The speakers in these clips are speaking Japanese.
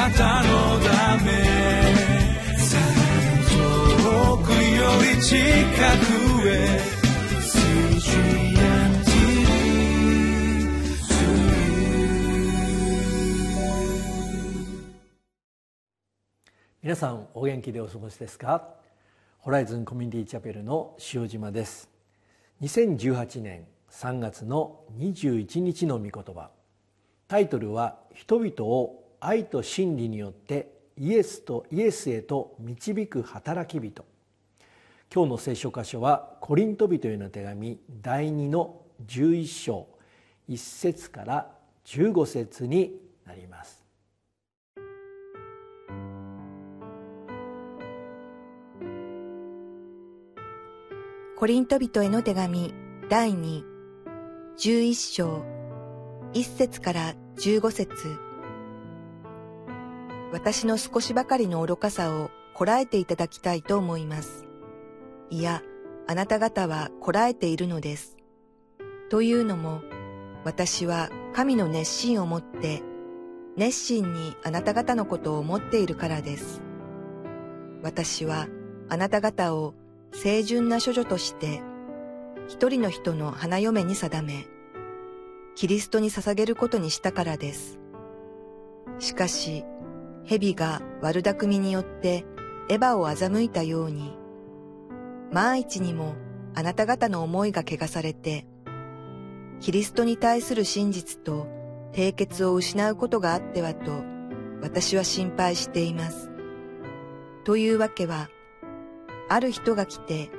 なたのため遠くより近くへ皆さんお元気でお過ごしですか？ホライズンコミュニティチャペルの塩島です。2018年3月の21日の御言葉。タイトルは人々を愛と真理によってイエスとイエスへと導く働き人。今日の聖書箇所はコリント人への手紙第2の11章1節から15節になります。コリント人への手紙第2、11章、1節から15節。私の少しばかりの愚かさをこらえていただきたいと思います。いや、あなた方はこらえているのです。というのも、私は神の熱心をもって、熱心にあなた方のことを思っているからです。私はあなた方を清純な処女として一人の人の花嫁に定め、キリストに捧げることにしたからです。しかし、蛇が悪巧みによってエヴァを欺いたように、万一にもあなた方の思いが汚されて、キリストに対する真実と締結を失うことがあってはと、私は心配しています。というわけは、ある人が来て、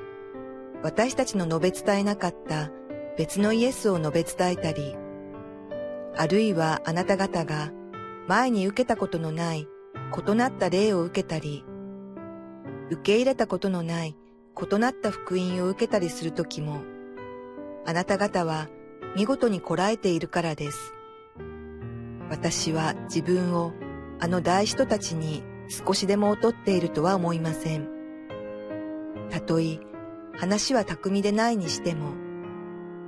私たちの述べ伝えなかった別のイエスを述べ伝えたり、あるいはあなた方が前に受けたことのない異なった霊を受けたり、受け入れたことのない異なった福音を受けたりするときも、あなた方は見事にこらえているからです。私は自分をあの大人たちに少しでも劣っているとは思いません。たとえ話は巧みでないにしても、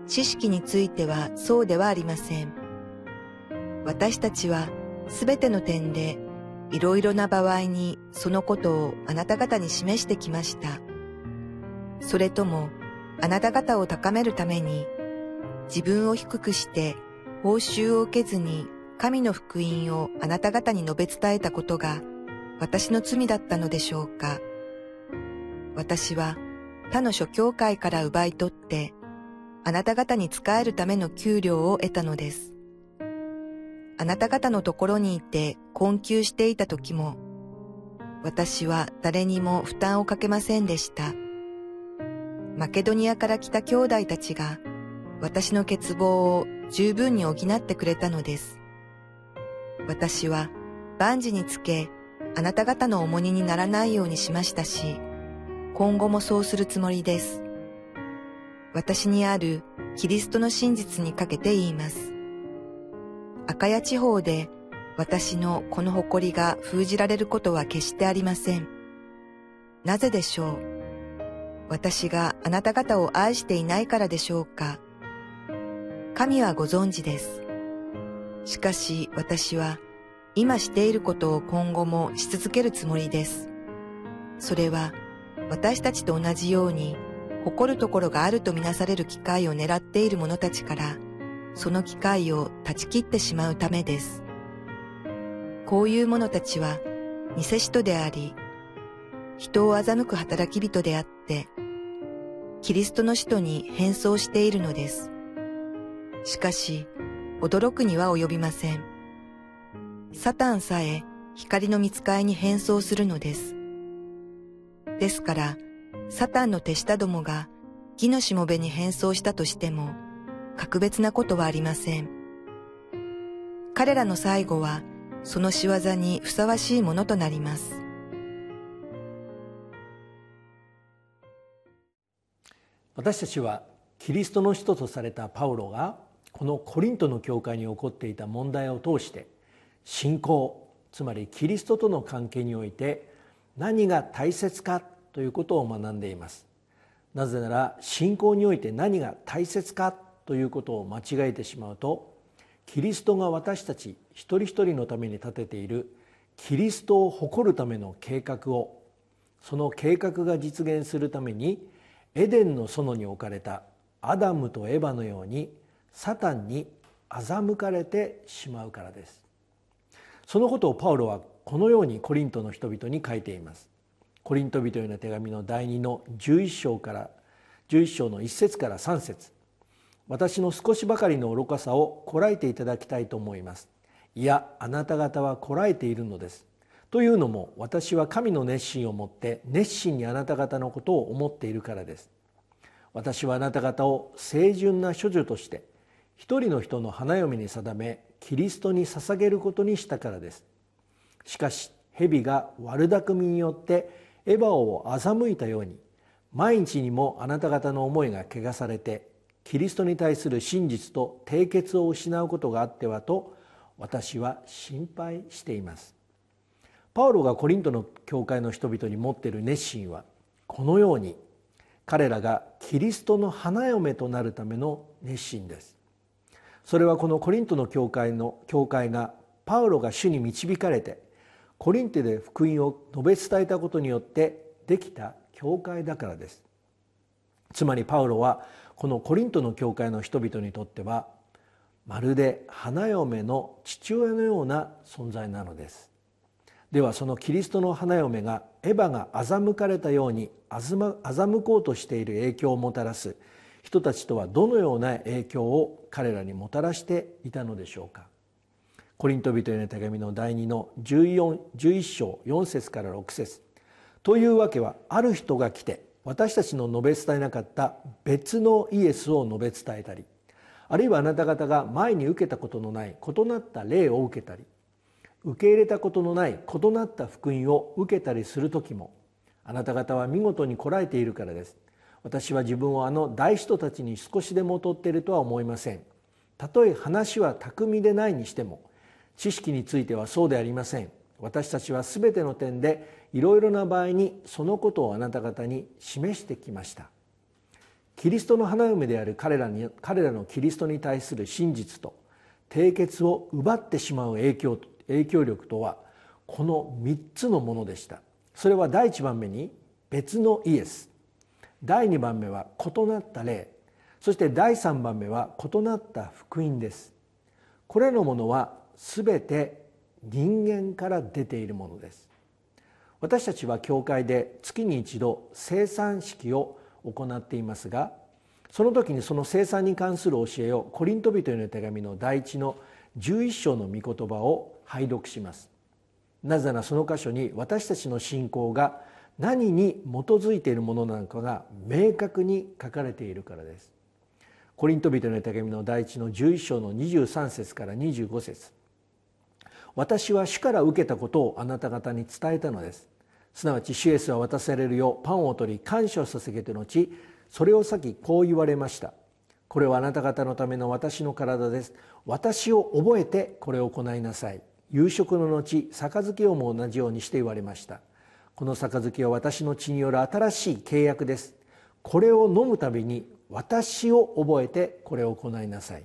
知識についてはそうではありません。私たちはすべての点でいろいろな場合にそのことをあなた方に示してきました。それともあなた方を高めるために自分を低くして報酬を受けずに神の福音をあなた方に述べ伝えたことが私の罪だったのでしょうか。私は他の諸教会から奪い取って、あなた方に仕えるための給料を得たのです。あなた方のところにいて困窮していた時も、私は誰にも負担をかけませんでした。マケドニアから来た兄弟たちが、私の欠乏を十分に補ってくれたのです。私は万事につけ、あなた方の重荷にならないようにしましたし、今後もそうするつもりです。私にあるキリストの真実にかけて言います。赤谷地方で私のこの誇りが封じられることは決してありません。なぜでしょう？私があなた方を愛していないからでしょうか？神はご存知です。しかし私は今していることを今後もし続けるつもりです。それは私たちと同じように誇るところがあるとみなされる機会を狙っている者たちから、その機会を断ち切ってしまうためです。こういう者たちは、偽使徒であり、人を欺く働き人であって、キリストの使徒に変装しているのです。しかし、驚くには及びません。サタンさえ光の見つかいに変装するのです。ですから、サタンの手下どもが義のしもべに変装したとしても、格別なことはありません。彼らの最後は、その仕業にふさわしいものとなります。私たちはキリストの人とされたパウロがこのコリントの教会に起こっていた問題を通して信仰つまりキリストとの関係において何が大切かということを学んでいますなぜなら信仰において何が大切かということを間違えてしまうとキリストが私たち一人一人のために立てているキリストを誇るための計画をその計画が実現するためにエデンの園に置かれたアダムとエバのようにサタンに欺かれてしまうからです。そのことをパウロはこのようにコリントの人々に書いています。コリント人への手紙の第2の11章から11章の1節から3節。私の少しばかりの愚かさをこらえていただきたいと思います。いやあなた方はこらえているのです。というのも私は神の熱心をもって熱心にあなた方のことを思っているからです。私はあなた方を清純な処女として一人の人の花嫁に定めキリストに捧げることにしたからです。しかし蛇が悪巧みによってエバを欺いたように毎日にもあなた方の思いが汚されてキリストに対する真実と締結を失うことがあってはと私は心配しています。パウロがコリントの教会の人々に持っている熱心はこのように彼らがキリストの花嫁となるための熱心です。それはこのコリントの教会の教会がパウロが主に導かれてコリンテで福音を述べ伝えたことによってできた教会だからです。つまりパウロはこのコリントの教会の人々にとってはまるで花嫁の父親のような存在なのです。ではそのキリストの花嫁がエヴァが欺かれたように欺こうとしている影響をもたらす人たちとはどのような影響を彼らにもたらしていたのでしょうか。コリント人への手紙の第2の14 11章4節から6節。というわけはある人が来て私たちの述べ伝えなかった別のイエスを述べ伝えたりあるいはあなた方が前に受けたことのない異なった霊を受けたり受け入れたことのない異なった福音を受けたりする時もあなた方は見事にこらえているからです。私は自分をあの大人たちに少しでも劣っているとは思いません。たとえ話は巧みでないにしても知識についてはそうでありません。私たちは全ての点でいろいろな場合にそのことをあなた方に示してきました。キリストの花嫁である彼らに彼らのキリストに対する真実と締結を奪ってしまう影響影響力とはこの3つのものでした。それは第1番目に別のイエス。第2番目は異なった霊。そして第3番目は異なった福音です。これらのものは全て人間から出ているものです。私たちは教会で月に一度生産式を行っていますがその時にその生産に関する教えをコリント人への手紙の第一の11章の御言葉を拝読します。なぜならその箇所に私たちの信仰が何に基づいているものなのかが明確に書かれているからです。コリント人への手紙の第一の11章の23節から25節。私は主から受けたことをあなた方に伝えたのです。すなわちシエスは渡されるようパンを取り感謝を捧げて後それを先こう言われました。これはあなた方のための私の体です。私を覚えてこれを行いなさい。夕食の後杯をも同じようにして言われました。この杯は私の血による新しい契約です。これを飲むたびに私を覚えてこれを行いなさい。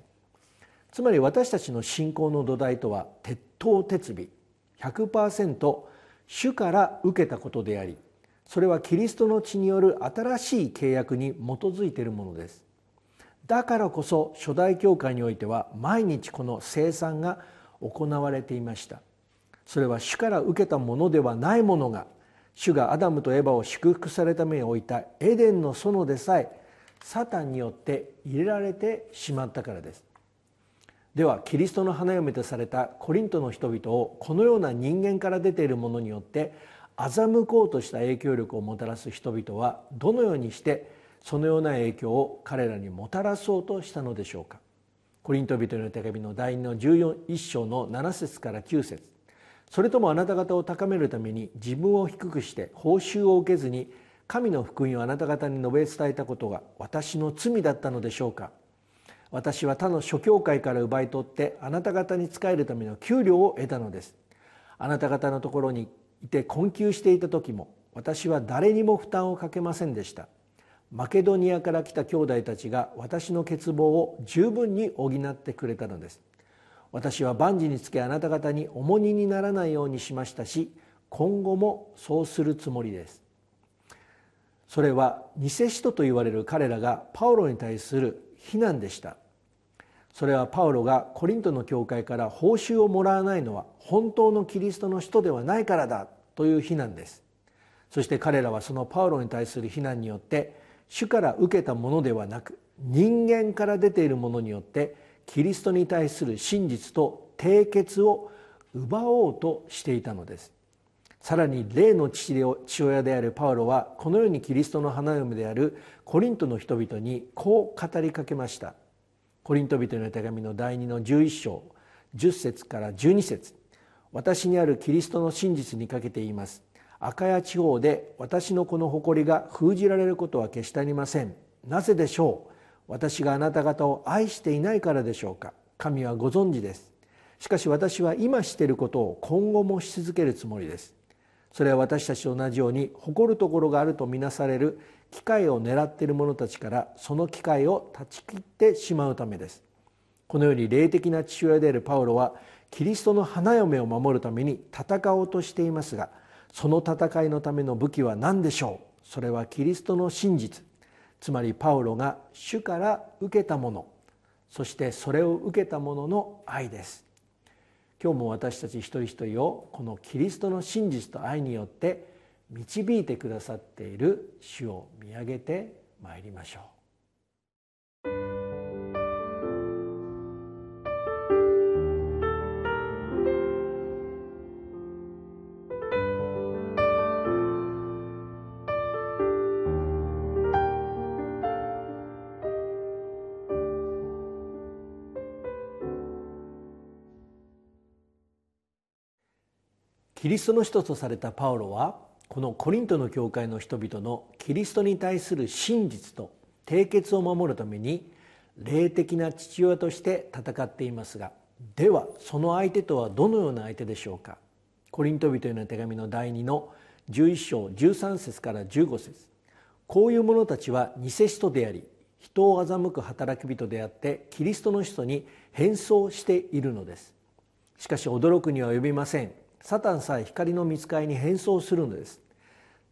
つまり私たちの信仰の土台とは鉄頭鉄尾100%主から受けたことでありそれはキリストの血による新しい契約に基づいているものです。だからこそ初代教会においては毎日この生産が行われていました。それは主から受けたものではないものが主がアダムとエバを祝福されために置いたエデンの園でさえサタンによって入れられてしまったからです。ではキリストの花嫁とされたコリントの人々をこのような人間から出ているものによって欺こうとした影響力をもたらす人々はどのようにしてそのような影響を彼らにもたらそうとしたのでしょうか。コリント人の手紙の第2の14章の7節から9節。それともあなた方を高めるために自分を低くして報酬を受けずに神の福音をあなた方に述べ伝えたことが私の罪だったのでしょうか。私は他の諸教会から奪い取ってあなた方に仕えるための給料を得たのです。あなた方のところにいて困窮していた時も私は誰にも負担をかけませんでした。マケドニアから来た兄弟たちが私の欠乏を十分に補ってくれたのです。私は万事につけあなた方に重荷にならないようにしましたし今後もそうするつもりです。それは偽使徒と言われる彼らがパウロに対する非難でした。それはパウロがコリントの教会から報酬をもらわないのは本当のキリストの人ではないからだという非難です。そして彼らはそのパウロに対する非難によって主から受けたものではなく人間から出ているものによってキリストに対する真実と締結を奪おうとしていたのです。さらに霊の父親であるパウロはこのようにキリストの花嫁であるコリントの人々にこう語りかけました。コリント人への手紙の第2の11章10節から12節。私にあるキリストの真実にかけて言います。赤谷地方で私のこの誇りが封じられることは決してありません。なぜでしょう？私があなた方を愛していないからでしょうか？神はご存知です。しかし私は今していることを今後もし続けるつもりです。それは私たちと同じように誇るところがあるとみなされる機会を狙っている者たちからその機会を断ち切ってしまうためです。このように霊的な父親であるパウロはキリストの花嫁を守るために戦おうとしていますがその戦いのための武器は何でしょう？それはキリストの真実。つまりパウロが主から受けたものそしてそれを受けたものの愛です。今日も私たち一人一人をこのキリストの真実と愛によって導いてくださっている主を見上げてまいりましょう。キリストの人とされたパウロはこのコリントの教会の人々のキリストに対する真実と締結を守るために霊的な父親として戦っていますがではその相手とはどのような相手でしょうか。コリント人への手紙の第2の11章13節から15節。こういう者たちは偽使徒であり人を欺く働き人であってキリストの人に変装しているのです。しかし驚くには及びません。サタンさえ光の見つかりに変装するのです。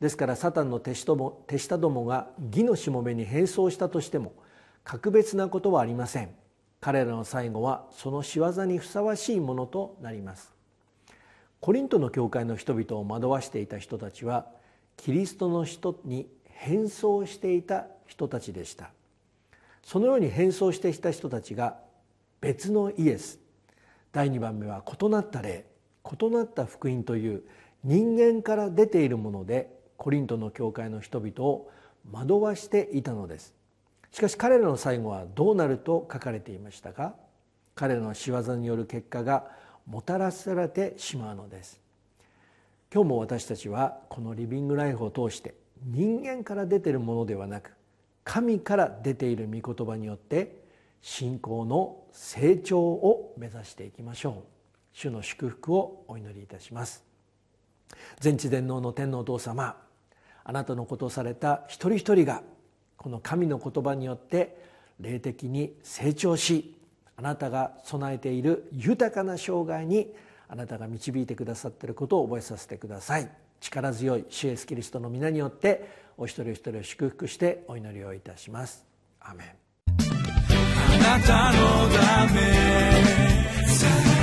ですからサタンの手下も手下どもが義のしもべに変装したとしても格別なことはありません。彼らの最後はその仕業にふさわしいものとなります。コリントの教会の人々を惑わしていた人たちはキリストの人に変装していた人たちでした。そのように変装していた人たちが別のイエス第2番目は異なった霊異なった福音という人間から出ているものでコリントの教会の人々を惑わしていたのです。しかし彼らの最後はどうなると書かれていましたか？彼らの仕業による結果がもたらされてしまうのです。今日も私たちはこのリビングライフを通して人間から出ているものではなく神から出ている御言葉によって信仰の成長を目指していきましょう。主の祝福をお祈りいたします。全知全能の天皇お父様あなたのことをされた一人一人がこの神の言葉によって霊的に成長しあなたが備えている豊かな生涯にあなたが導いてくださっていることを覚えさせてください。力強い主イエスキリストの皆によってお一人お一人を祝福してお祈りをいたします。アメン。あなたのため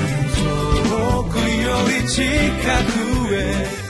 くより近くへ」